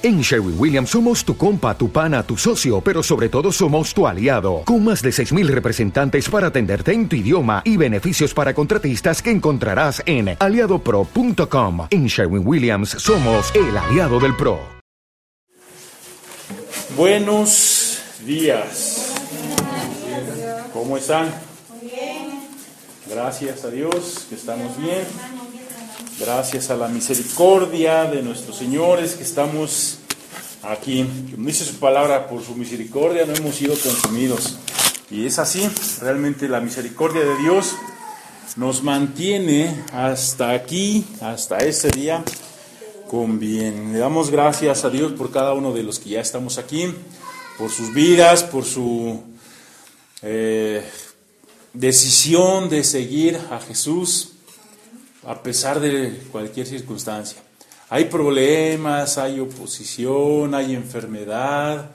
En Sherwin Williams somos tu compa, tu pana, tu socio, pero sobre todo somos tu aliado, con más de 6.000 representantes para atenderte en tu idioma y beneficios para contratistas que encontrarás en aliadopro.com. En Sherwin Williams somos el aliado del PRO. Buenos días. ¿Cómo están? Gracias a Dios que estamos bien. Gracias a la misericordia de nuestros señores que estamos aquí. Como dice su palabra, por su misericordia no hemos sido consumidos. Y es así, realmente la misericordia de Dios nos mantiene hasta aquí, hasta este día, con bien. Le damos gracias a Dios por cada uno de los que ya estamos aquí, por sus vidas, por su eh, decisión de seguir a Jesús a pesar de cualquier circunstancia. Hay problemas, hay oposición, hay enfermedad,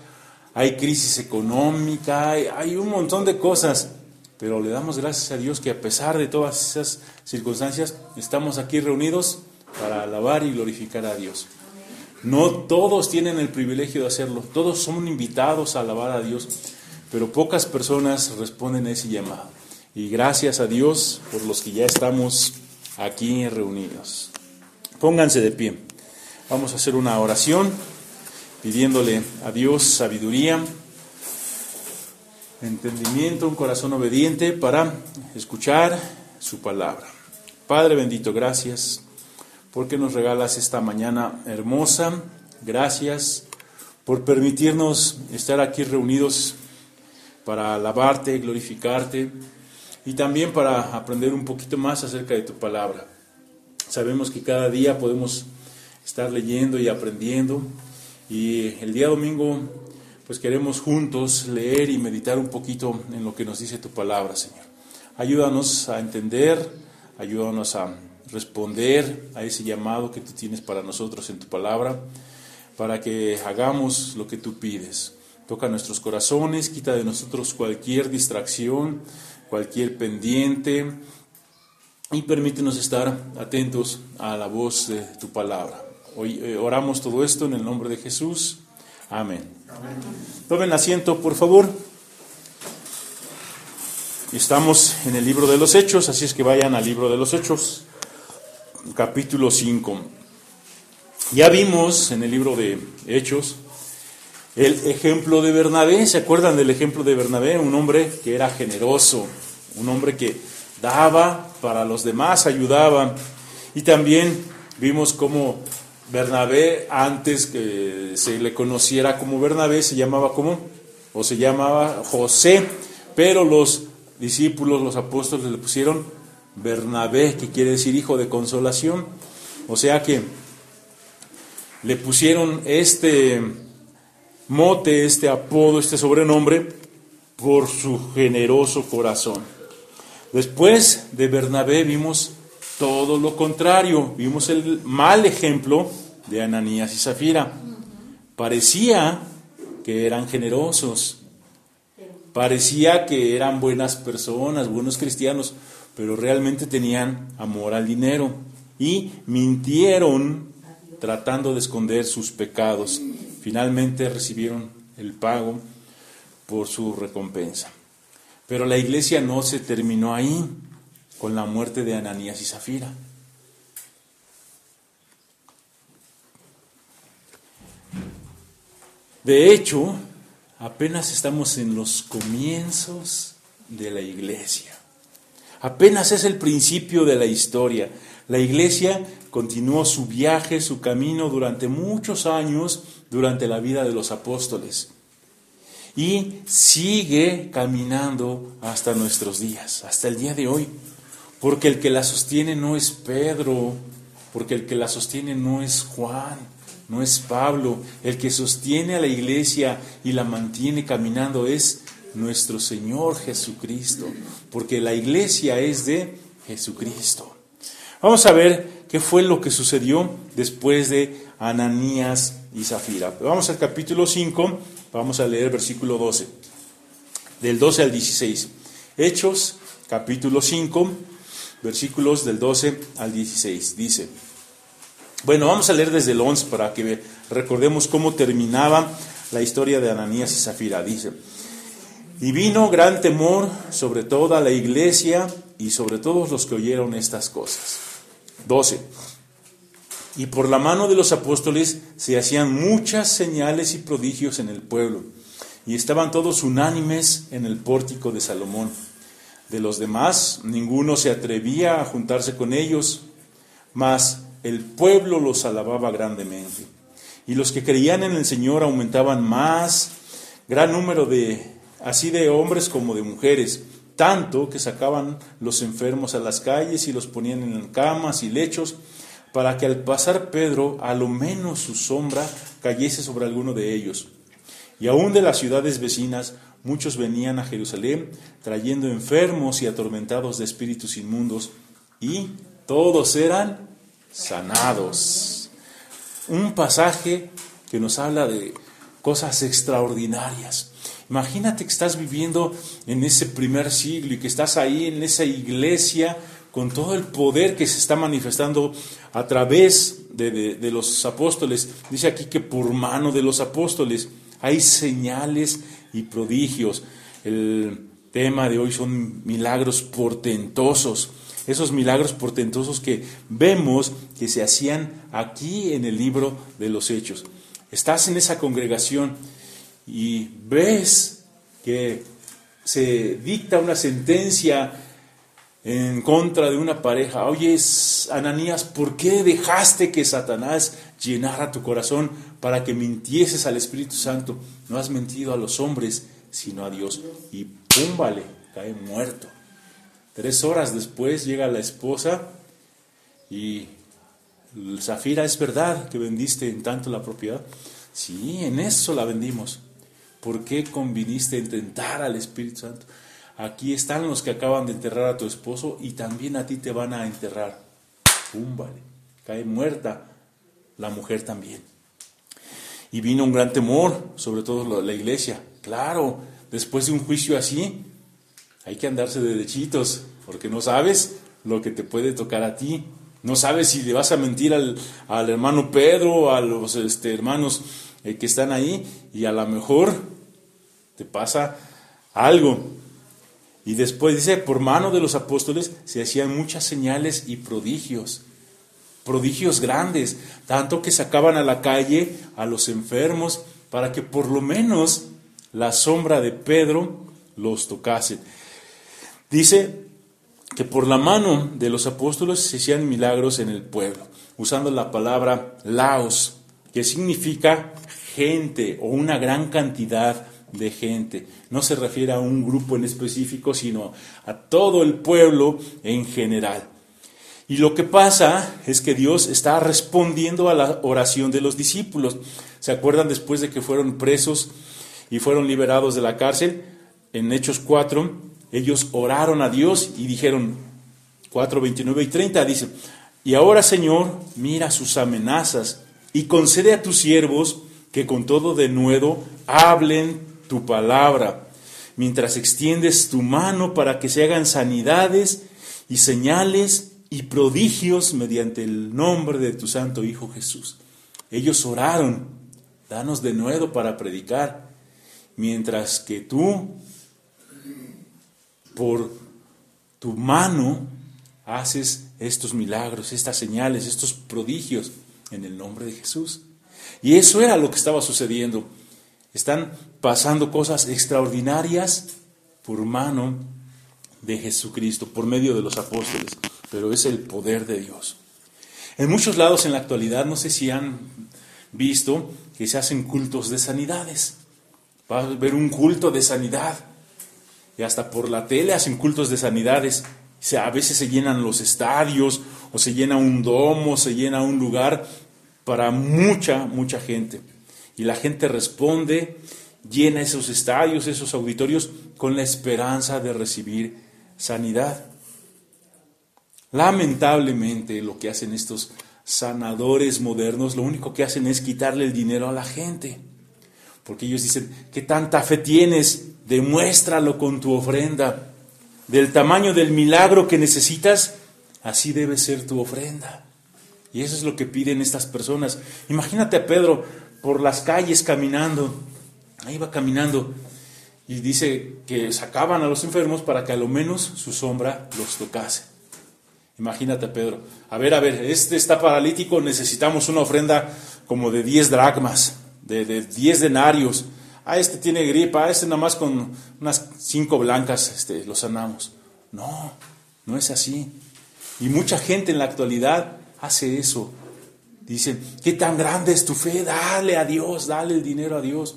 hay crisis económica, hay, un montón de cosas, pero le damos gracias a Dios que a pesar de todas esas circunstancias estamos aquí reunidos para alabar y glorificar a Dios. No todos tienen el privilegio de hacerlo, todos son invitados a alabar a Dios, pero pocas personas responden a ese llamado. Y gracias a Dios por los que ya estamos aquí reunidos. Pónganse de pie. Vamos a hacer una oración pidiéndole a Dios sabiduría, entendimiento, un corazón obediente para escuchar su palabra. Padre bendito, gracias porque nos regalas esta mañana hermosa. Gracias por permitirnos estar aquí reunidos para alabarte, glorificarte y también para aprender un poquito más acerca de tu palabra. Sabemos que cada día podemos estar leyendo y aprendiendo y el día domingo pues queremos juntos leer y meditar un poquito en lo que nos dice tu palabra, Señor. Ayúdanos a entender, ayúdanos a responder a ese llamado que tú tienes para nosotros en tu palabra, para que hagamos lo que tú pides. Toca nuestros corazones, quita de nosotros cualquier distracción, cualquier pendiente y permítenos estar atentos a la voz de tu palabra. Hoy eh, oramos todo esto en el nombre de Jesús. Amén. Tomen asiento, por favor. Estamos en el libro de los Hechos, así es que vayan al libro de los Hechos, capítulo 5. Ya vimos en el libro de Hechos el ejemplo de Bernabé, ¿se acuerdan del ejemplo de Bernabé? Un hombre que era generoso, un hombre que daba para los demás, ayudaba. Y también vimos cómo Bernabé, antes que se le conociera como Bernabé, se llamaba como, o se llamaba José, pero los discípulos, los apóstoles le pusieron Bernabé, que quiere decir hijo de consolación. O sea que le pusieron este mote, este apodo, este sobrenombre, por su generoso corazón. Después de Bernabé vimos todo lo contrario, vimos el mal ejemplo de Ananías y Zafira. Parecía que eran generosos, parecía que eran buenas personas, buenos cristianos, pero realmente tenían amor al dinero y mintieron tratando de esconder sus pecados finalmente recibieron el pago por su recompensa. Pero la iglesia no se terminó ahí con la muerte de Ananías y Zafira. De hecho, apenas estamos en los comienzos de la iglesia. Apenas es el principio de la historia. La iglesia continuó su viaje, su camino durante muchos años durante la vida de los apóstoles. Y sigue caminando hasta nuestros días, hasta el día de hoy, porque el que la sostiene no es Pedro, porque el que la sostiene no es Juan, no es Pablo, el que sostiene a la iglesia y la mantiene caminando es nuestro Señor Jesucristo, porque la iglesia es de Jesucristo. Vamos a ver qué fue lo que sucedió después de Ananías y Zafira. Vamos al capítulo 5, vamos a leer versículo 12, del 12 al 16. Hechos, capítulo 5, versículos del 12 al 16. Dice, Bueno, vamos a leer desde el 11 para que recordemos cómo terminaba la historia de Ananías y Zafira. Dice, y vino gran temor sobre toda la iglesia y sobre todos los que oyeron estas cosas. 12. Y por la mano de los apóstoles se hacían muchas señales y prodigios en el pueblo, y estaban todos unánimes en el pórtico de Salomón. De los demás, ninguno se atrevía a juntarse con ellos, mas el pueblo los alababa grandemente. Y los que creían en el Señor aumentaban más, gran número de, así de hombres como de mujeres, tanto que sacaban los enfermos a las calles y los ponían en camas y lechos, para que al pasar Pedro, a lo menos su sombra cayese sobre alguno de ellos. Y aún de las ciudades vecinas, muchos venían a Jerusalén trayendo enfermos y atormentados de espíritus inmundos, y todos eran sanados. Un pasaje que nos habla de cosas extraordinarias. Imagínate que estás viviendo en ese primer siglo y que estás ahí en esa iglesia con todo el poder que se está manifestando a través de, los apóstoles. Dice aquí que por mano de los apóstoles hay señales y prodigios. El tema de hoy son milagros portentosos. Esos milagros portentosos que vemos que se hacían aquí en el libro de los Hechos. Estás en esa congregación y ves que se dicta una sentencia en contra de una pareja. Oye, Ananías, ¿por qué dejaste que Satanás llenara tu corazón para que mintieses al Espíritu Santo? No has mentido a los hombres, sino a Dios. Y pum, vale, cae muerto. Tres horas después llega la esposa y Zafira, ¿es verdad que vendiste en tanto la propiedad? Sí, en eso la vendimos. ¿Por qué conviniste a tentar al Espíritu Santo? Aquí están los que acaban de enterrar a tu esposo y también a ti te van a enterrar. ¡Pum! Vale. Cae muerta la mujer también. Y vino un gran temor, sobre todo la iglesia. Claro, después de un juicio así, hay que andarse de derechitos, porque no sabes lo que te puede tocar a ti. No sabes si le vas a mentir al, hermano Pedro, a los este, hermanos eh, que están ahí, y a lo mejor te pasa algo. Y después dice, por mano de los apóstoles se hacían muchas señales y prodigios, prodigios grandes, tanto que sacaban a la calle a los enfermos para que por lo menos la sombra de Pedro los tocase. Dice que por la mano de los apóstoles se hacían milagros en el pueblo, usando la palabra laos, que significa gente o una gran cantidad de gente. No se refiere a un grupo en específico, sino a todo el pueblo en general. Y lo que pasa es que Dios está respondiendo a la oración de los discípulos. ¿Se acuerdan después de que fueron presos y fueron liberados de la cárcel? En Hechos 4, ellos oraron a Dios y dijeron, 4, 29 y 30, dice, y ahora Señor, mira sus amenazas y concede a tus siervos que con todo de nuevo hablen tu palabra, mientras extiendes tu mano para que se hagan sanidades y señales y prodigios mediante el nombre de tu Santo Hijo Jesús. Ellos oraron, danos de nuevo para predicar, mientras que tú, por tu mano, haces estos milagros, estas señales, estos prodigios en el nombre de Jesús. Y eso era lo que estaba sucediendo. Están pasando cosas extraordinarias por mano de Jesucristo, por medio de los apóstoles, pero es el poder de Dios. En muchos lados en la actualidad, no sé si han visto que se hacen cultos de sanidades. Va a ver un culto de sanidad. Y hasta por la tele hacen cultos de sanidades. a veces se llenan los estadios, o se llena un domo, se llena un lugar para mucha, mucha gente. Y la gente responde, llena esos estadios, esos auditorios, con la esperanza de recibir sanidad. Lamentablemente lo que hacen estos sanadores modernos, lo único que hacen es quitarle el dinero a la gente. Porque ellos dicen, ¿qué tanta fe tienes? Demuéstralo con tu ofrenda. Del tamaño del milagro que necesitas, así debe ser tu ofrenda. Y eso es lo que piden estas personas. Imagínate a Pedro por las calles caminando. Ahí va caminando. Y dice que sacaban a los enfermos para que a lo menos su sombra los tocase. Imagínate Pedro. A ver, a ver, este está paralítico, necesitamos una ofrenda como de 10 dracmas, de, de 10 denarios. A este tiene gripa, a este nada más con unas cinco blancas este, lo sanamos. No, no es así. Y mucha gente en la actualidad hace eso. Dicen, ¿qué tan grande es tu fe? Dale a Dios, dale el dinero a Dios.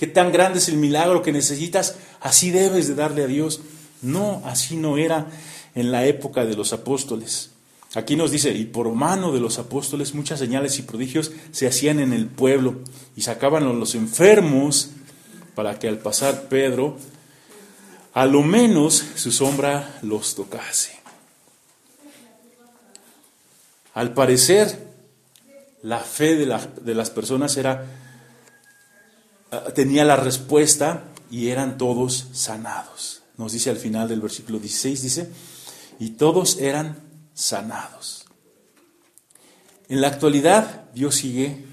¿Qué tan grande es el milagro que necesitas? Así debes de darle a Dios. No, así no era en la época de los apóstoles. Aquí nos dice, y por mano de los apóstoles muchas señales y prodigios se hacían en el pueblo y sacaban a los enfermos para que al pasar Pedro, a lo menos su sombra los tocase. Al parecer, la fe de, las personas era, tenía la respuesta y eran todos sanados. Nos dice al final del versículo 16, dice, y todos eran sanados. En la actualidad, Dios sigue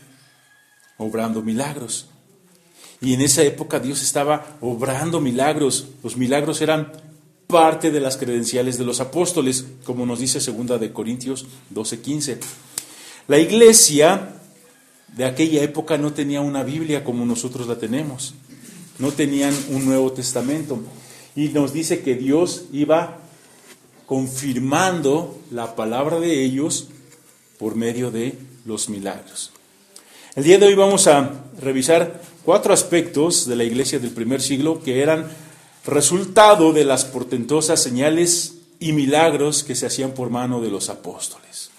obrando milagros. Y en esa época Dios estaba obrando milagros. Los milagros eran parte de las credenciales de los apóstoles, como nos dice segunda de Corintios 12:15. La iglesia de aquella época no tenía una Biblia como nosotros la tenemos. No tenían un Nuevo Testamento. Y nos dice que Dios iba confirmando la palabra de ellos por medio de los milagros. El día de hoy vamos a revisar cuatro aspectos de la iglesia del primer siglo que eran resultado de las portentosas señales y milagros que se hacían por mano de los apóstoles.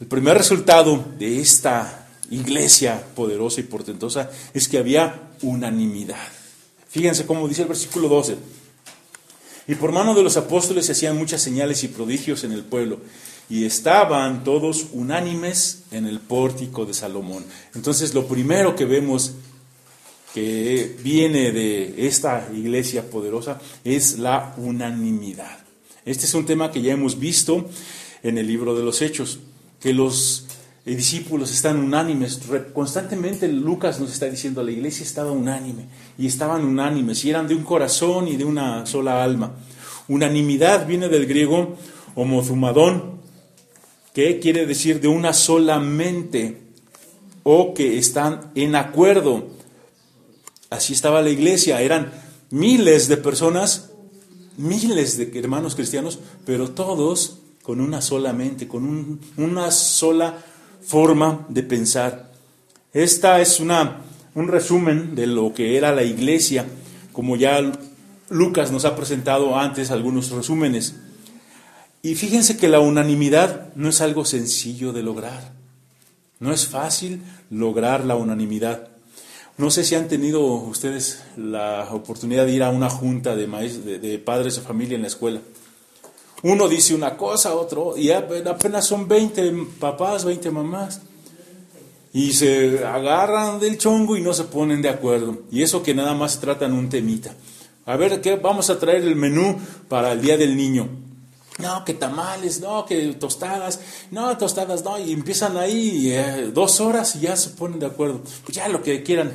El primer resultado de esta iglesia poderosa y portentosa es que había unanimidad. Fíjense cómo dice el versículo 12. Y por mano de los apóstoles se hacían muchas señales y prodigios en el pueblo, y estaban todos unánimes en el pórtico de Salomón. Entonces lo primero que vemos que viene de esta iglesia poderosa es la unanimidad. Este es un tema que ya hemos visto en el libro de los Hechos, que los discípulos están unánimes. Constantemente Lucas nos está diciendo, la iglesia estaba unánime, y estaban unánimes, y eran de un corazón y de una sola alma. Unanimidad viene del griego homozumadón, que quiere decir de una sola mente, o que están en acuerdo. Así estaba la iglesia, eran miles de personas, miles de hermanos cristianos, pero todos con una sola mente, con una sola forma de pensar. Esta es una, un resumen de lo que era la iglesia, como ya Lucas nos ha presentado antes algunos resúmenes. Y fíjense que la unanimidad no es algo sencillo de lograr. No es fácil lograr la unanimidad. No sé si han tenido ustedes la oportunidad de ir a una junta de, de, padres de familia en la escuela. Uno dice una cosa, otro, y apenas son 20 papás, 20 mamás. Y se agarran del chongo y no se ponen de acuerdo. Y eso que nada más tratan un temita. A ver, ¿qué vamos a traer el menú para el Día del Niño? No, que tamales, no, que tostadas, no, tostadas, no, y empiezan ahí eh, dos horas y ya se ponen de acuerdo. Pues ya lo que quieran.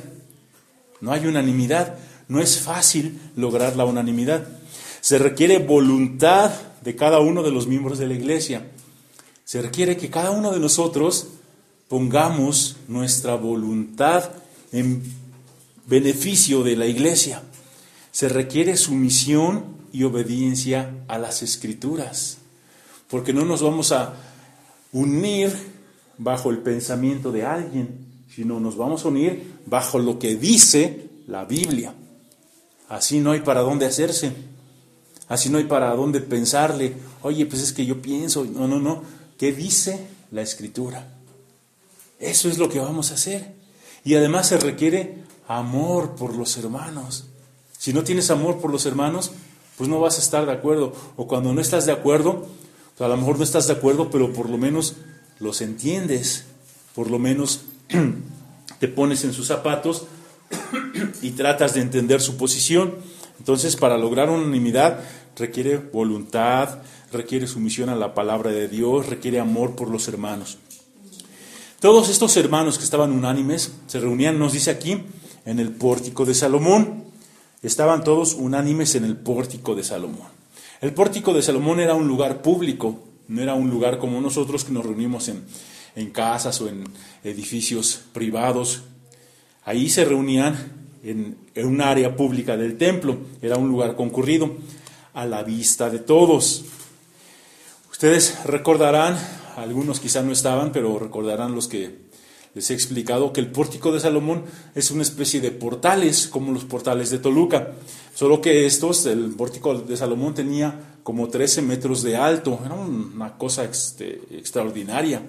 No hay unanimidad, no es fácil lograr la unanimidad. Se requiere voluntad de cada uno de los miembros de la iglesia. Se requiere que cada uno de nosotros pongamos nuestra voluntad en beneficio de la iglesia. Se requiere sumisión y obediencia a las escrituras, porque no nos vamos a unir bajo el pensamiento de alguien, sino nos vamos a unir bajo lo que dice la Biblia. Así no hay para dónde hacerse, así no hay para dónde pensarle, oye, pues es que yo pienso, no, no, no, ¿qué dice la escritura? Eso es lo que vamos a hacer. Y además se requiere amor por los hermanos. Si no tienes amor por los hermanos, pues no vas a estar de acuerdo. O cuando no estás de acuerdo, pues a lo mejor no estás de acuerdo, pero por lo menos los entiendes, por lo menos te pones en sus zapatos y tratas de entender su posición. Entonces, para lograr unanimidad requiere voluntad, requiere sumisión a la palabra de Dios, requiere amor por los hermanos. Todos estos hermanos que estaban unánimes se reunían, nos dice aquí, en el pórtico de Salomón. Estaban todos unánimes en el pórtico de Salomón. El pórtico de Salomón era un lugar público, no era un lugar como nosotros que nos reunimos en, en casas o en edificios privados. Ahí se reunían en, en un área pública del templo, era un lugar concurrido a la vista de todos. Ustedes recordarán, algunos quizá no estaban, pero recordarán los que les he explicado que el pórtico de Salomón es una especie de portales, como los portales de Toluca, solo que estos, el pórtico de Salomón tenía como 13 metros de alto, era una cosa este, extraordinaria,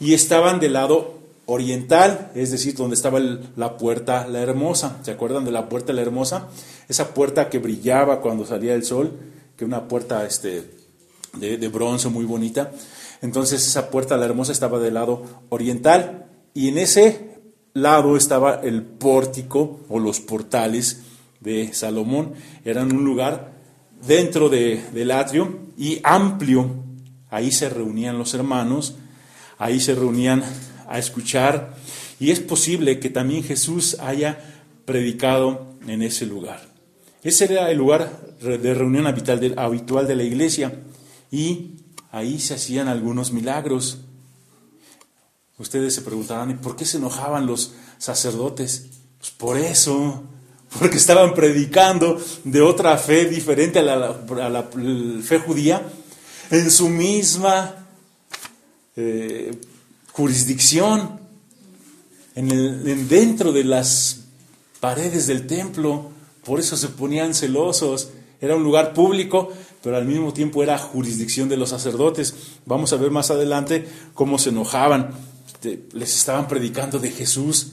y estaban del lado oriental, es decir, donde estaba la puerta la hermosa. ¿Se acuerdan de la puerta la hermosa? Esa puerta que brillaba cuando salía el sol, que una puerta este, de, bronce muy bonita. Entonces esa puerta la hermosa estaba del lado oriental y en ese lado estaba el pórtico o los portales de Salomón. Eran un lugar dentro de, del atrio y amplio. Ahí se reunían los hermanos, ahí se reunían a escuchar y es posible que también Jesús haya predicado en ese lugar. Ese era el lugar de reunión habitual de la iglesia y ahí se hacían algunos milagros. Ustedes se preguntarán, ¿y por qué se enojaban los sacerdotes? Pues por eso, porque estaban predicando de otra fe diferente a la, a la fe judía en su misma eh, jurisdicción, en el, dentro de las paredes del templo, por eso se ponían celosos. Era un lugar público, pero al mismo tiempo era jurisdicción de los sacerdotes. Vamos a ver más adelante cómo se enojaban. Este, les estaban predicando de Jesús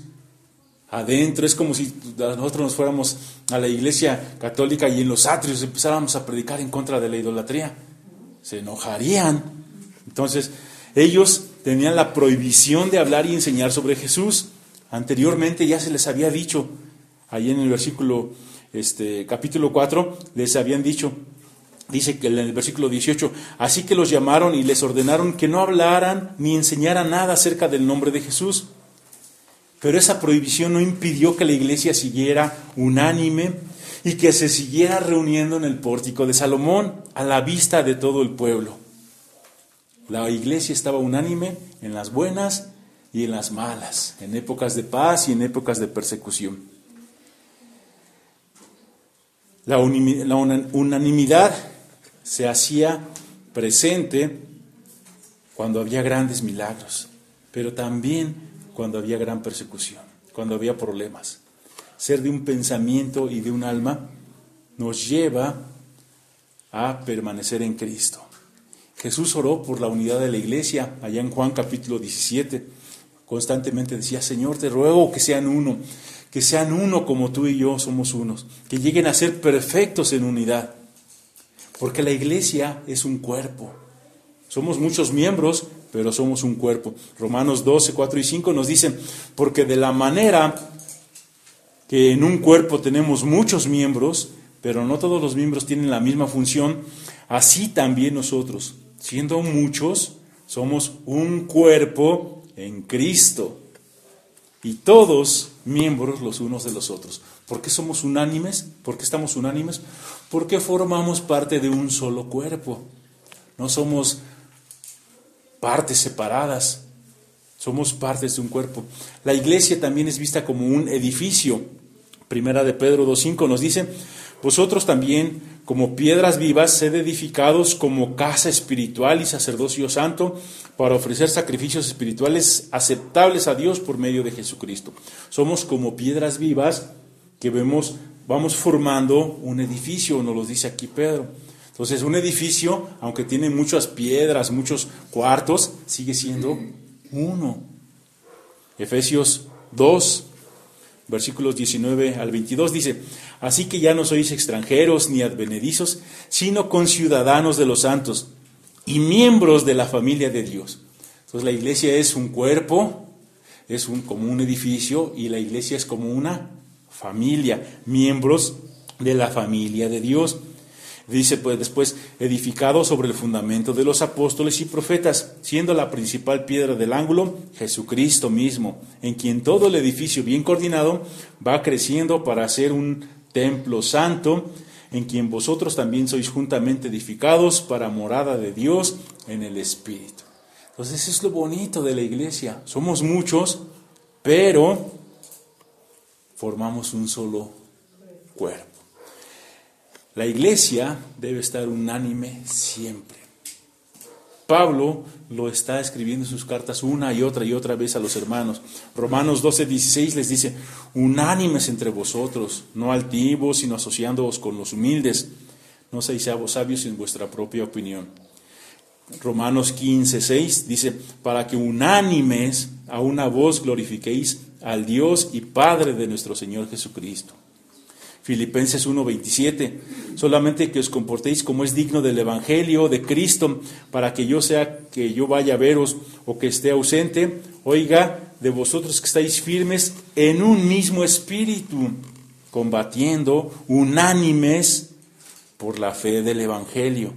adentro. Es como si nosotros nos fuéramos a la iglesia católica y en los atrios empezáramos a predicar en contra de la idolatría. Se enojarían. Entonces, ellos tenían la prohibición de hablar y enseñar sobre Jesús. Anteriormente ya se les había dicho, ahí en el versículo, este, capítulo 4, les habían dicho, dice que en el versículo 18, así que los llamaron y les ordenaron que no hablaran ni enseñaran nada acerca del nombre de Jesús. Pero esa prohibición no impidió que la iglesia siguiera unánime y que se siguiera reuniendo en el pórtico de Salomón a la vista de todo el pueblo. La iglesia estaba unánime en las buenas y en las malas, en épocas de paz y en épocas de persecución. La, unanimidad se hacía presente cuando había grandes milagros, pero también cuando había gran persecución, cuando había problemas. Ser de un pensamiento y de un alma nos lleva a permanecer en Cristo. Jesús oró por la unidad de la iglesia, allá en Juan capítulo 17. Constantemente decía, Señor, te ruego que sean uno, que sean uno como tú y yo somos unos, que lleguen a ser perfectos en unidad. Porque la iglesia es un cuerpo. Somos muchos miembros, pero somos un cuerpo. Romanos 12, 4 y 5 nos dicen, porque de la manera que en un cuerpo tenemos muchos miembros, pero no todos los miembros tienen la misma función, así también nosotros siendo muchos, somos un cuerpo en Cristo. Y todos miembros los unos de los otros. ¿Por qué somos unánimes? ¿Por qué estamos unánimes? Porque formamos parte de un solo cuerpo. No somos partes separadas. Somos partes de un cuerpo. La iglesia también es vista como un edificio. Primera de Pedro 2.5 nos dice, vosotros también, como piedras vivas, sed edificados como casa espiritual y sacerdocio santo para ofrecer sacrificios espirituales aceptables a Dios por medio de Jesucristo. Somos como piedras vivas que vemos, vamos formando un edificio, nos lo dice aquí Pedro. Entonces, un edificio, aunque tiene muchas piedras, muchos cuartos, sigue siendo uno. Efesios 2, versículos 19 al 22 dice, así que ya no sois extranjeros ni advenedizos, sino conciudadanos de los santos y miembros de la familia de Dios. Entonces la iglesia es un cuerpo, es un, como un edificio y la iglesia es como una familia, miembros de la familia de Dios. Dice pues después, edificado sobre el fundamento de los apóstoles y profetas, siendo la principal piedra del ángulo Jesucristo mismo, en quien todo el edificio bien coordinado va creciendo para ser un templo santo, en quien vosotros también sois juntamente edificados para morada de Dios en el Espíritu. Entonces es lo bonito de la iglesia. Somos muchos, pero formamos un solo cuerpo. La iglesia debe estar unánime siempre. Pablo lo está escribiendo en sus cartas una y otra y otra vez a los hermanos. Romanos 12, 16 les dice, unánimes entre vosotros, no altivos, sino asociándoos con los humildes. No seáis sabios en vuestra propia opinión. Romanos 15, 6 dice, para que unánimes a una voz glorifiquéis al Dios y Padre de nuestro Señor Jesucristo. Filipenses 1:27, solamente que os comportéis como es digno del Evangelio de Cristo, para que yo sea que yo vaya a veros o que esté ausente, oiga de vosotros que estáis firmes en un mismo espíritu, combatiendo unánimes por la fe del Evangelio.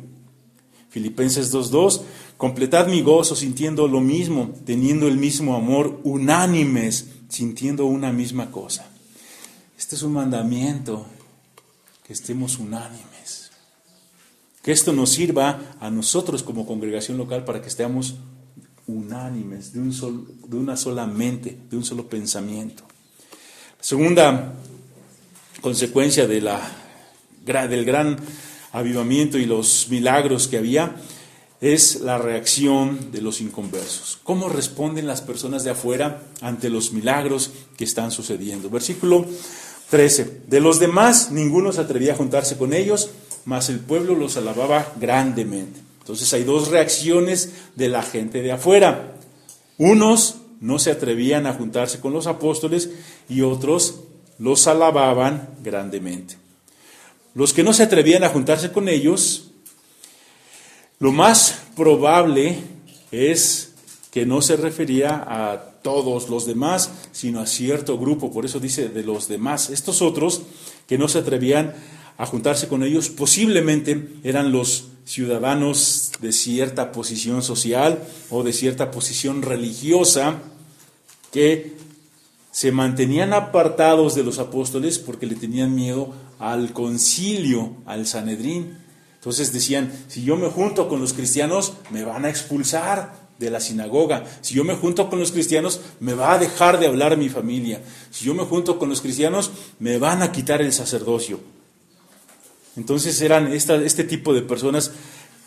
Filipenses 2:2, completad mi gozo sintiendo lo mismo, teniendo el mismo amor, unánimes, sintiendo una misma cosa. Este es un mandamiento, que estemos unánimes. Que esto nos sirva a nosotros como congregación local para que estemos unánimes, de, un de una sola mente, de un solo pensamiento. La segunda consecuencia del gran avivamiento y los milagros que había es la reacción de los inconversos. ¿Cómo responden las personas de afuera ante los milagros que están sucediendo? Versículo 13. De los demás, ninguno se atrevía a juntarse con ellos, mas el pueblo los alababa grandemente. Entonces hay dos reacciones de la gente de afuera. Unos no se atrevían a juntarse con los apóstoles y otros los alababan grandemente. Los que no se atrevían a juntarse con ellos, lo más probable es que no se refería a todos los demás, sino a cierto grupo, por eso dice de los demás. Estos otros que no se atrevían a juntarse con ellos, posiblemente eran los ciudadanos de cierta posición social o de cierta posición religiosa que se mantenían apartados de los apóstoles porque le tenían miedo al concilio, al Sanedrín. Entonces decían, si yo me junto con los cristianos, me van a expulsar de la sinagoga. Si yo me junto con los cristianos, me va a dejar de hablar mi familia. Si yo me junto con los cristianos, me van a quitar el sacerdocio. Entonces eran este tipo de personas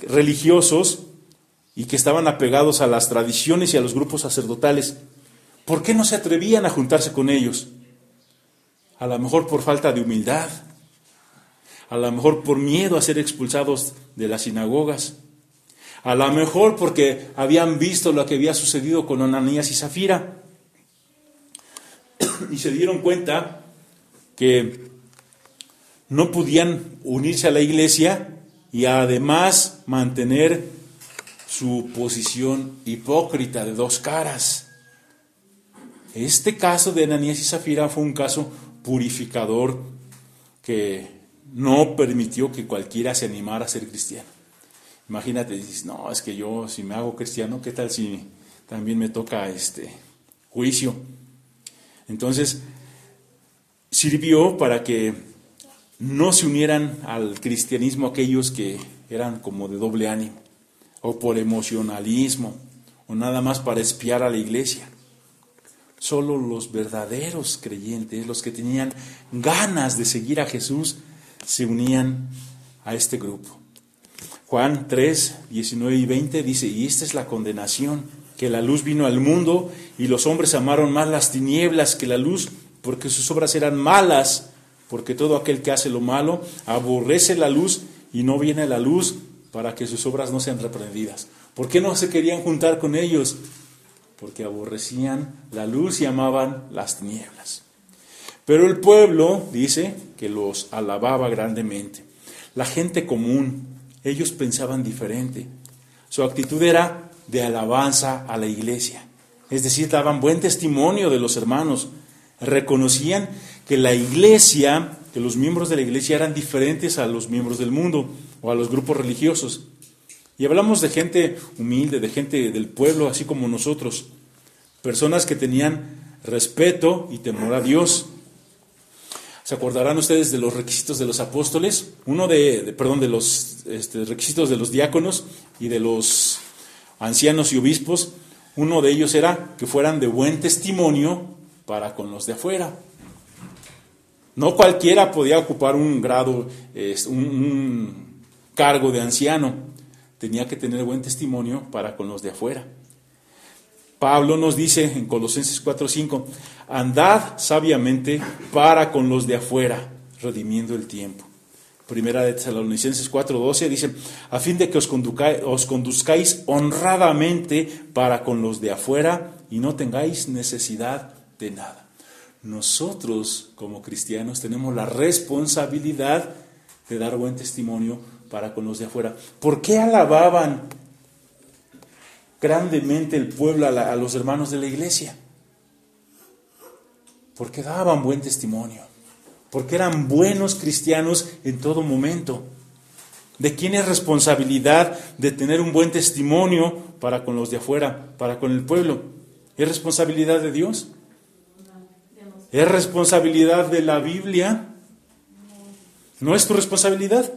religiosos y que estaban apegados a las tradiciones y a los grupos sacerdotales. ¿Por qué no se atrevían a juntarse con ellos? A lo mejor por falta de humildad, a lo mejor por miedo a ser expulsados de las sinagogas, a lo mejor porque habían visto lo que había sucedido con Ananías y Zafira. Y se dieron cuenta que no podían unirse a la iglesia y además mantener su posición hipócrita de dos caras. Este caso de Ananías y Zafira fue un caso purificador que no permitió que cualquiera se animara a ser cristiano. Imagínate, dices, no, es que yo si me hago cristiano, ¿qué tal si también me toca este juicio? Entonces, sirvió para que no se unieran al cristianismo aquellos que eran como de doble ánimo, o por emocionalismo, o nada más para espiar a la iglesia. Solo los verdaderos creyentes, los que tenían ganas de seguir a Jesús, se unían a este grupo. Juan 3, 19 y 20 dice, y esta es la condenación, que la luz vino al mundo y los hombres amaron más las tinieblas que la luz, porque sus obras eran malas, porque todo aquel que hace lo malo aborrece la luz y no viene la luz para que sus obras no sean reprendidas. ¿Por qué no se querían juntar con ellos? Porque aborrecían la luz y amaban las tinieblas. Pero el pueblo dice que los alababa grandemente. La gente común, ellos pensaban diferente. Su actitud era de alabanza a la iglesia. Es decir, daban buen testimonio de los hermanos. Reconocían que la iglesia, que los miembros de la iglesia eran diferentes a los miembros del mundo. o a los grupos religiosos. Y hablamos de gente humilde, de gente del pueblo, así como nosotros, personas que tenían respeto y temor a Dios. ¿Se acordarán ustedes de los requisitos de los apóstoles? Uno de, perdón, de los este, requisitos de los diáconos y de los ancianos y obispos. Uno de ellos era que fueran de buen testimonio para con los de afuera. No cualquiera podía ocupar un grado, un cargo de anciano. Tenía que tener buen testimonio para con los de afuera. Pablo nos dice en Colosenses 4:5, andad sabiamente para con los de afuera, redimiendo el tiempo. Primera de Tesalonicenses 4:12 dice, a fin de que os, os conduzcáis honradamente para con los de afuera y no tengáis necesidad de nada. Nosotros como cristianos tenemos la responsabilidad de dar buen testimonio para con los de afuera. ¿Por qué alababan grandemente el pueblo a, los hermanos de la iglesia. Porque daban buen testimonio, porque eran buenos cristianos en todo momento. ¿De quién es responsabilidad de tener un buen testimonio para con los de afuera, para con el pueblo? ¿Es responsabilidad de Dios? ¿Es responsabilidad de la Biblia? ¿No es tu responsabilidad?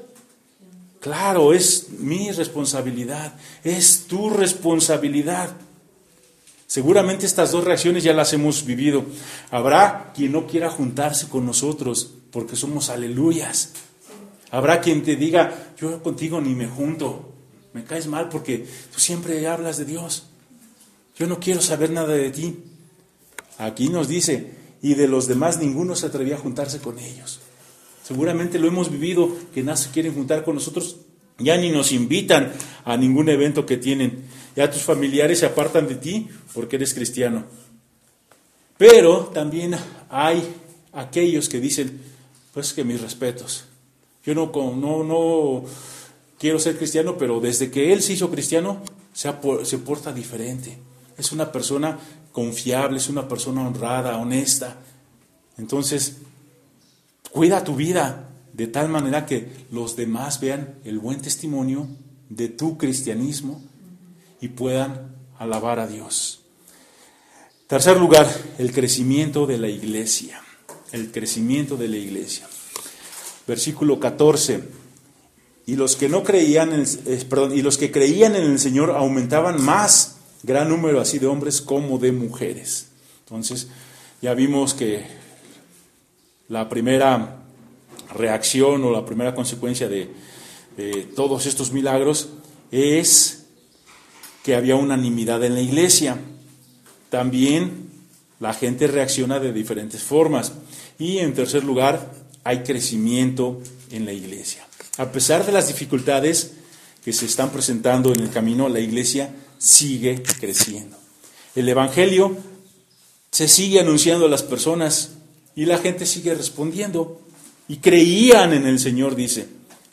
Claro, es mi responsabilidad, es tu responsabilidad. Seguramente estas dos reacciones ya las hemos vivido. Habrá quien no quiera juntarse con nosotros porque somos aleluyas. Habrá quien te diga, yo contigo ni me junto, me caes mal porque tú siempre hablas de Dios. Yo no quiero saber nada de ti. Aquí nos dice, y de los demás ninguno se atrevía a juntarse con ellos. Seguramente lo hemos vivido, que no se quieren juntar con nosotros, ya ni nos invitan a ningún evento que tienen. Ya tus familiares se apartan de ti porque eres cristiano. Pero también hay aquellos que dicen, pues que mis respetos. Yo no, no, no quiero ser cristiano, pero desde que él se hizo cristiano, se, se porta diferente. Es una persona confiable, es una persona honrada, honesta. Entonces, Cuida tu vida de tal manera que los demás vean el buen testimonio de tu cristianismo y puedan alabar a Dios. Tercer lugar, el crecimiento de la iglesia. El crecimiento de la iglesia. Versículo 14. Y los que no creían, en, eh, perdón, y los que creían en el Señor aumentaban más, gran número así de hombres como de mujeres. Entonces, ya vimos que la primera reacción o la primera consecuencia de, todos estos milagros es que había unanimidad en la iglesia. También la gente reacciona de diferentes formas. Y en tercer lugar, hay crecimiento en la iglesia. A pesar de las dificultades que se están presentando en el camino, la iglesia sigue creciendo. El Evangelio se sigue anunciando a las personas y la gente sigue respondiendo. Y creían en el Señor, dice.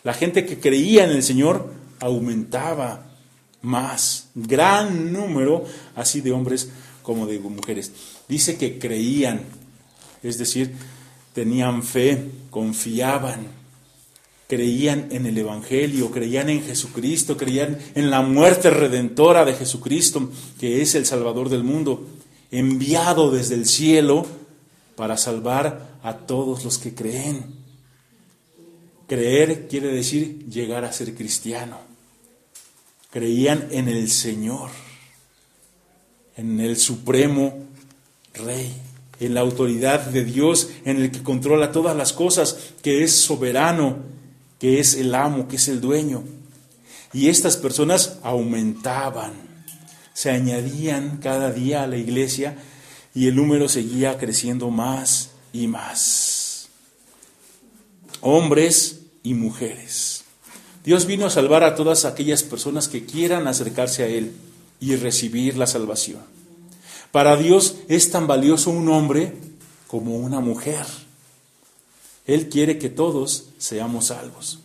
La gente que creía en el Señor aumentaba más. Gran número así de hombres como de mujeres. Dice que creían, es decir, tenían fe, confiaban, creían en el Evangelio, creían en Jesucristo, creían en la muerte redentora de Jesucristo, que es el Salvador del mundo, enviado desde el cielo para salvar a todos los que creen. Creer quiere decir llegar a ser cristiano. Creían en el Señor, en el Supremo Rey, en la autoridad de Dios, en el que controla todas las cosas, que es soberano, que es el amo, que es el dueño. Y estas personas aumentaban, se añadían cada día a la iglesia y el número seguía creciendo más y más. Hombres y mujeres. Dios vino a salvar a todas aquellas personas que quieran acercarse a Él y recibir la salvación. Para Dios es tan valioso un hombre como una mujer. Él quiere que todos seamos salvos.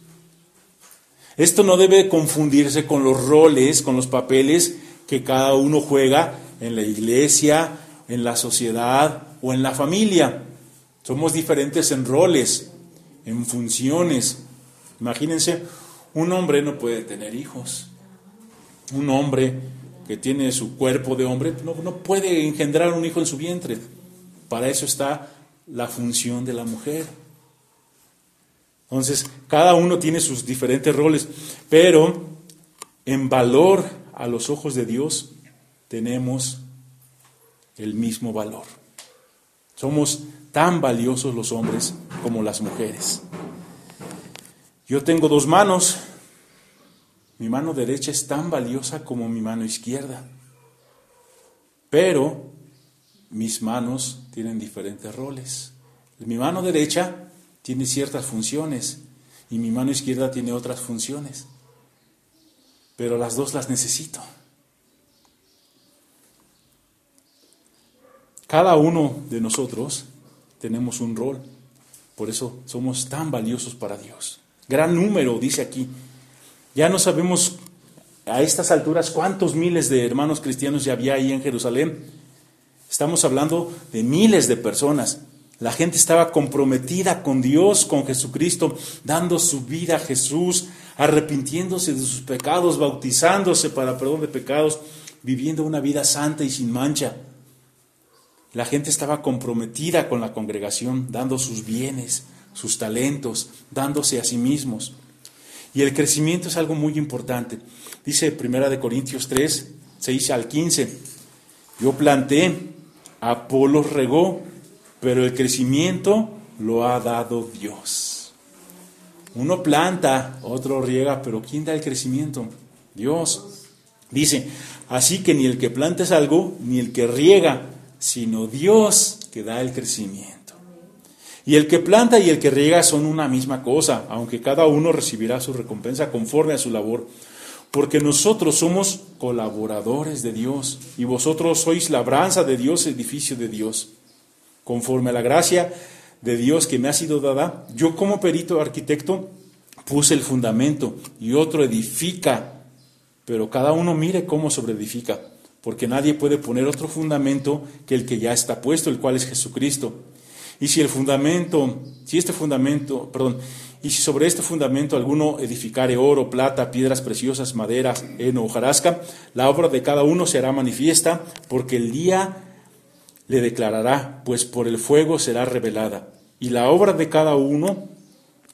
Esto no debe confundirse con los roles, con los papeles que cada uno juega en la iglesia, en la sociedad o en la familia. Somos diferentes en roles, en funciones. Imagínense Un hombre no puede tener hijos. Un hombre que tiene su cuerpo de hombre no, puede engendrar un hijo en su vientre. Para eso está la función de la mujer. Entonces, cada uno tiene sus diferentes roles, pero en valor a los ojos de Dios tenemos el mismo valor. Somos tan valiosos los hombres como las mujeres. Yo tengo dos manos. Mi mano derecha es tan valiosa como mi mano izquierda. Pero mis manos tienen diferentes roles. Mi mano derecha tiene ciertas funciones y mi mano izquierda tiene otras funciones. Pero las dos las necesito. Cada uno de nosotros tenemos un rol. Por eso somos tan valiosos para Dios. Gran número, dice aquí. Ya no sabemos a estas alturas cuántos miles de hermanos cristianos ya había ahí en Jerusalén. Estamos hablando de miles de personas. La gente estaba comprometida con Dios, con Jesucristo, dando su vida a Jesús, arrepintiéndose de sus pecados, bautizándose para perdón de pecados, viviendo una vida santa y sin mancha. La gente estaba comprometida con la congregación, dando sus bienes, sus talentos, dándose a sí mismos. Y el crecimiento es algo muy importante. Dice Primera de Corintios 3, 6 al 15. Yo planté, Apolo regó, pero el crecimiento lo ha dado Dios. Uno planta, otro riega, pero ¿quién da el crecimiento? Dios. Dice, así que ni el que planta es algo, ni el que riega, sino Dios que da el crecimiento. Y el que planta y el que riega son una misma cosa, aunque cada uno recibirá su recompensa conforme a su labor. Porque nosotros somos colaboradores de Dios y vosotros sois labranza de Dios, edificio de Dios. Conforme a la gracia de Dios que me ha sido dada, yo como perito arquitecto puse el fundamento y otro edifica, pero cada uno mire cómo sobreedifica porque nadie puede poner otro fundamento que el que ya está puesto, el cual es Jesucristo. Y si el fundamento, si este fundamento, perdón, y si sobre este fundamento alguno edificare oro, plata, piedras preciosas, madera, heno o jarasca, la obra de cada uno será manifiesta, porque el día le declarará, pues por el fuego será revelada. Y la obra de cada uno,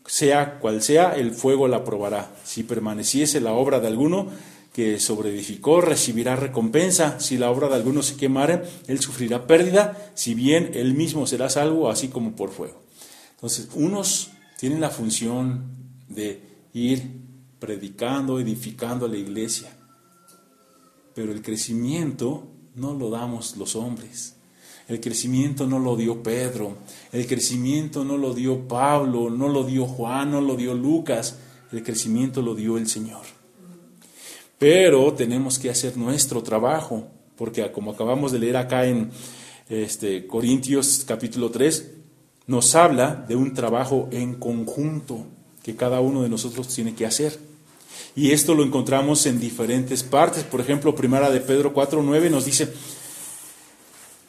sea cual sea, el fuego la probará. Si permaneciese la obra de alguno, que sobreedificó recibirá recompensa. Si la obra de alguno se quemare, él sufrirá pérdida, si bien él mismo será salvo, así como por fuego. Entonces, unos tienen la función de ir predicando, edificando a la iglesia, pero el crecimiento no lo damos los hombres. El crecimiento no lo dio Pedro, el crecimiento no lo dio Pablo, no lo dio Juan, no lo dio Lucas, el crecimiento lo dio el Señor. Pero tenemos que hacer nuestro trabajo, porque como acabamos de leer acá en este, Corintios capítulo 3, nos habla de un trabajo en conjunto que cada uno de nosotros tiene que hacer. Y esto lo encontramos en diferentes partes. Por ejemplo, primera de Pedro 4.9 nos dice,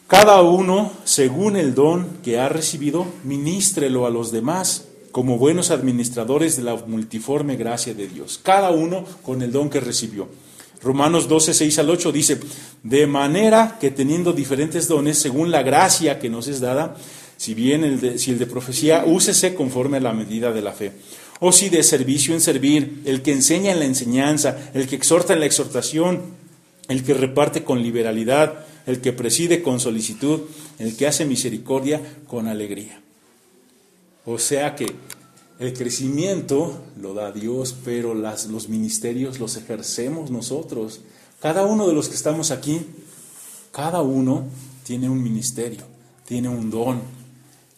cada uno, según el don que ha recibido, ministrelo a los demás como buenos administradores de la multiforme gracia de Dios, cada uno con el don que recibió. Romanos 12, 6 al 8 dice, de manera que teniendo diferentes dones, según la gracia que nos es dada, si bien el de, si el de profecía, úsese conforme a la medida de la fe. O si de servicio en servir, el que enseña en la enseñanza, el que exhorta en la exhortación, el que reparte con liberalidad, el que preside con solicitud, el que hace misericordia con alegría. O sea que el crecimiento lo da Dios, pero las, los ministerios los ejercemos nosotros. Cada uno de los que estamos aquí, cada uno tiene un ministerio, tiene un don,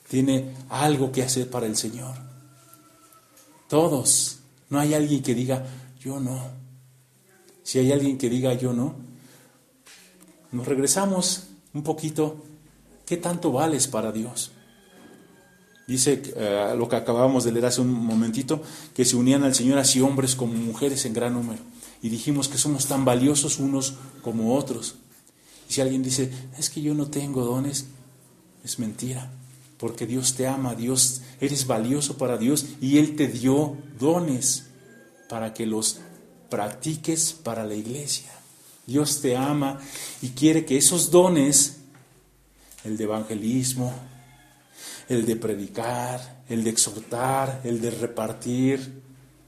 tiene algo que hacer para el Señor. Todos. No hay alguien que diga, yo no. Si hay alguien que diga, yo no, nos regresamos un poquito. ¿Qué tanto vales para Dios? Dice eh, lo que acabábamos de leer hace un momentito, que se unían al Señor así hombres como mujeres en gran número. Y dijimos que somos tan valiosos unos como otros. Y si alguien dice, es que yo no tengo dones, es mentira. Porque Dios te ama, Dios, eres valioso para Dios y Él te dio dones. para que los practiques para la iglesia. Dios te ama y quiere que esos dones, el de evangelismo, el de predicar, el de exhortar, el de repartir,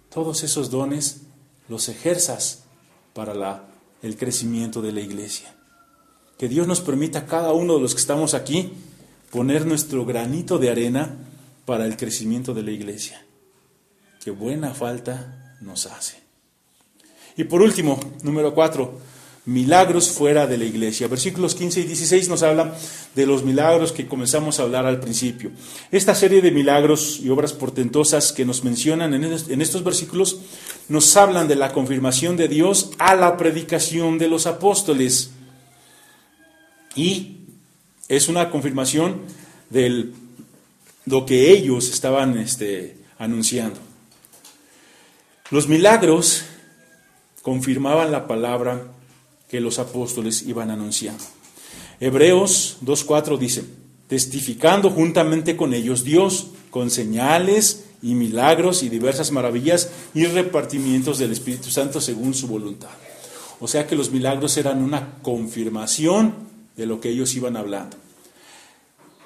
todos esos dones los ejerzas para el crecimiento de la iglesia. Que Dios nos permita a cada uno de los que estamos aquí poner nuestro granito de arena para el crecimiento de la iglesia. Que buena falta nos hace. Y por último, número cuatro, milagros fuera de la iglesia. Versículos 15 y 16 nos hablan de los milagros que comenzamos a hablar al principio. Esta serie de milagros y obras portentosas que nos mencionan en estos versículos nos hablan de la confirmación de Dios a la predicación de los apóstoles. Y es una confirmación de lo que ellos estaban este, anunciando. Los milagros confirmaban la palabra que los apóstoles iban anunciando. Hebreos 2.4 dice, testificando juntamente con ellos Dios, con señales y milagros y diversas maravillas y repartimientos del Espíritu Santo según su voluntad. O sea que los milagros eran una confirmación de lo que ellos iban hablando.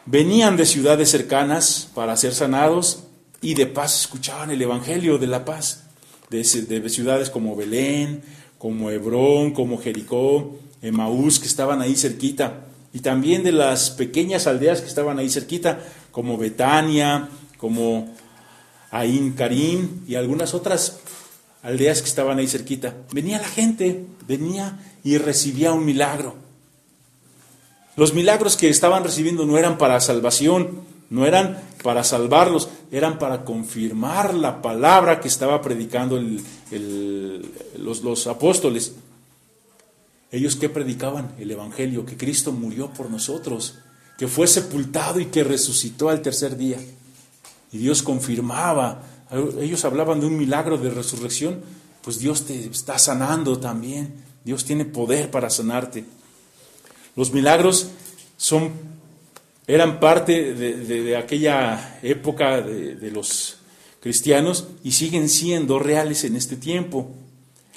Venían de ciudades cercanas para ser sanados y de paz escuchaban el Evangelio de la paz, de, de ciudades como Belén, como Hebrón, como Jericó, Emaús, que estaban ahí cerquita, y también de las pequeñas aldeas que estaban ahí cerquita, como Betania, como Ain Karim y algunas otras aldeas que estaban ahí cerquita. Venía la gente, venía y recibía un milagro. Los milagros que estaban recibiendo no eran para salvación, no eran para salvarlos, eran para confirmar la palabra que estaba predicando los, los apóstoles. Ellos que predicaban el Evangelio, que Cristo murió por nosotros, que fue sepultado y que resucitó al tercer día. Y Dios confirmaba, ellos hablaban de un milagro de resurrección, pues Dios te está sanando también, Dios tiene poder para sanarte. Los milagros son eran parte de, aquella época de, los cristianos y siguen siendo reales en este tiempo.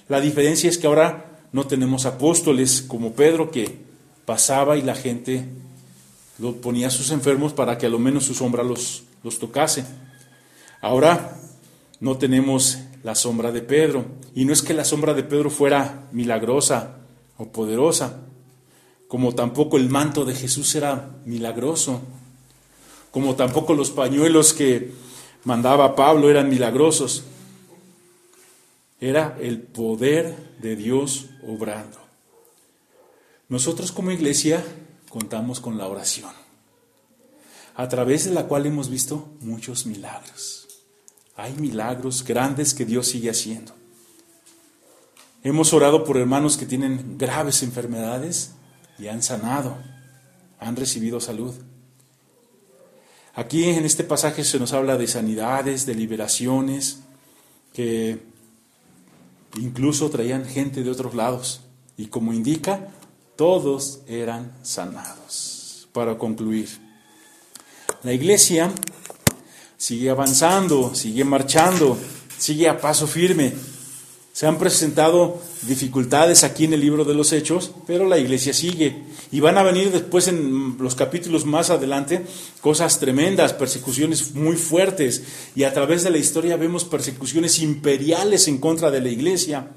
La diferencia es que ahora no tenemos apóstoles como Pedro que pasaba y la gente lo ponía a sus enfermos para que a lo menos su sombra los, los tocase. Ahora no tenemos la sombra de Pedro. Y no es que la sombra de Pedro fuera milagrosa o poderosa, como tampoco el manto de Jesús era milagroso, como tampoco los pañuelos que mandaba Pablo eran milagrosos. Era el poder de Dios obrando. Nosotros como iglesia contamos con la oración, a través de la cual hemos visto muchos milagros. Hay milagros grandes que Dios sigue haciendo. Hemos orado por hermanos que tienen graves enfermedades y han sanado, han recibido salud. Aquí en este pasaje se nos habla de sanidades, de liberaciones, que incluso traían gente de otros lados. Y como indica, todos eran sanados. Para concluir, la iglesia sigue avanzando, sigue marchando, sigue a paso firme. Se han presentado dificultades aquí en el libro de los Hechos, pero la iglesia sigue. Y van a venir después en los capítulos más adelante cosas tremendas, persecuciones muy fuertes. Y a través de la historia vemos persecuciones imperiales en contra de la iglesia.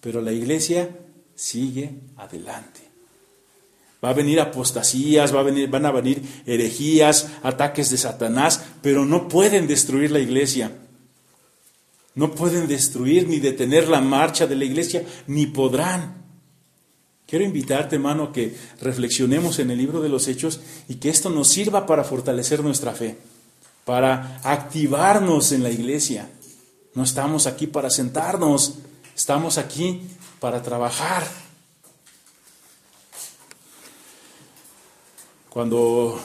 Pero la iglesia sigue adelante. Va a venir apostasías, va a venir, van a venir herejías, ataques de Satanás, pero no pueden destruir la iglesia. No pueden destruir ni detener la marcha de la iglesia, ni podrán. Quiero invitarte, hermano, a que reflexionemos en el libro de los Hechos y que esto nos sirva para fortalecer nuestra fe, para activarnos en la iglesia. No estamos aquí para sentarnos, estamos aquí para trabajar. Cuando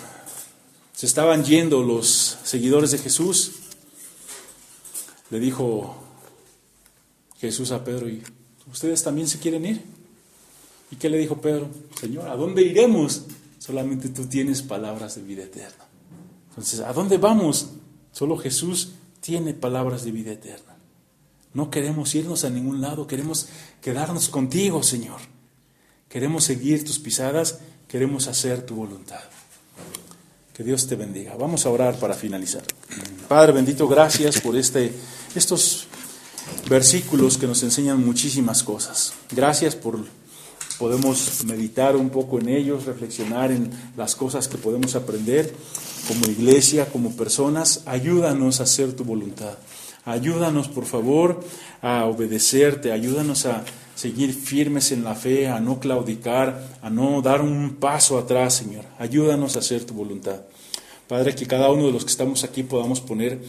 se estaban yendo los seguidores de Jesús, le dijo Jesús a Pedro, ¿y ustedes también se quieren ir? ¿Y qué le dijo Pedro? Señor, ¿a dónde iremos? Solamente tú tienes palabras de vida eterna. Entonces, ¿a dónde vamos? Solo Jesús tiene palabras de vida eterna. No queremos irnos a ningún lado, queremos quedarnos contigo, Señor. Queremos seguir tus pisadas, queremos hacer tu voluntad. Dios te bendiga. Vamos a orar para finalizar. Padre bendito, gracias por este, estos versículos que nos enseñan muchísimas cosas. Gracias por podemos meditar un poco en ellos, reflexionar en las cosas que podemos aprender como iglesia, como personas. Ayúdanos a hacer tu voluntad. Ayúdanos, por favor, a obedecerte. Ayúdanos a seguir firmes en la fe, a no claudicar, a no dar un paso atrás, Señor. Ayúdanos a hacer tu voluntad. Padre, que cada uno de los que estamos aquí podamos poner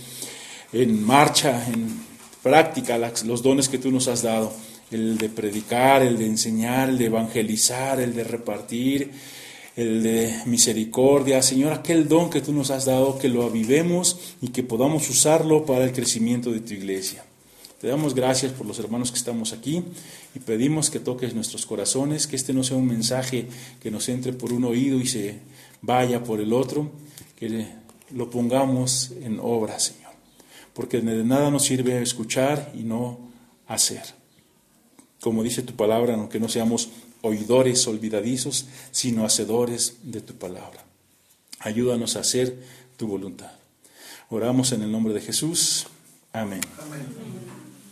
en marcha, en práctica los dones que tú nos has dado el de predicar, el de enseñar, el de evangelizar, el de repartir, el de misericordia. Señor, aquel don que tú nos has dado, que lo avivemos y que podamos usarlo para el crecimiento de tu iglesia. Te damos gracias por los hermanos que estamos aquí y pedimos que toques nuestros corazones, que este no sea un mensaje que nos entre por un oído y se vaya por el otro, que lo pongamos en obra, Señor. Porque de nada nos sirve escuchar y no hacer como dice tu palabra, aunque no seamos oidores olvidadizos, sino hacedores de tu palabra. Ayúdanos a hacer tu voluntad. Oramos en el nombre de Jesús. Amén. Amén.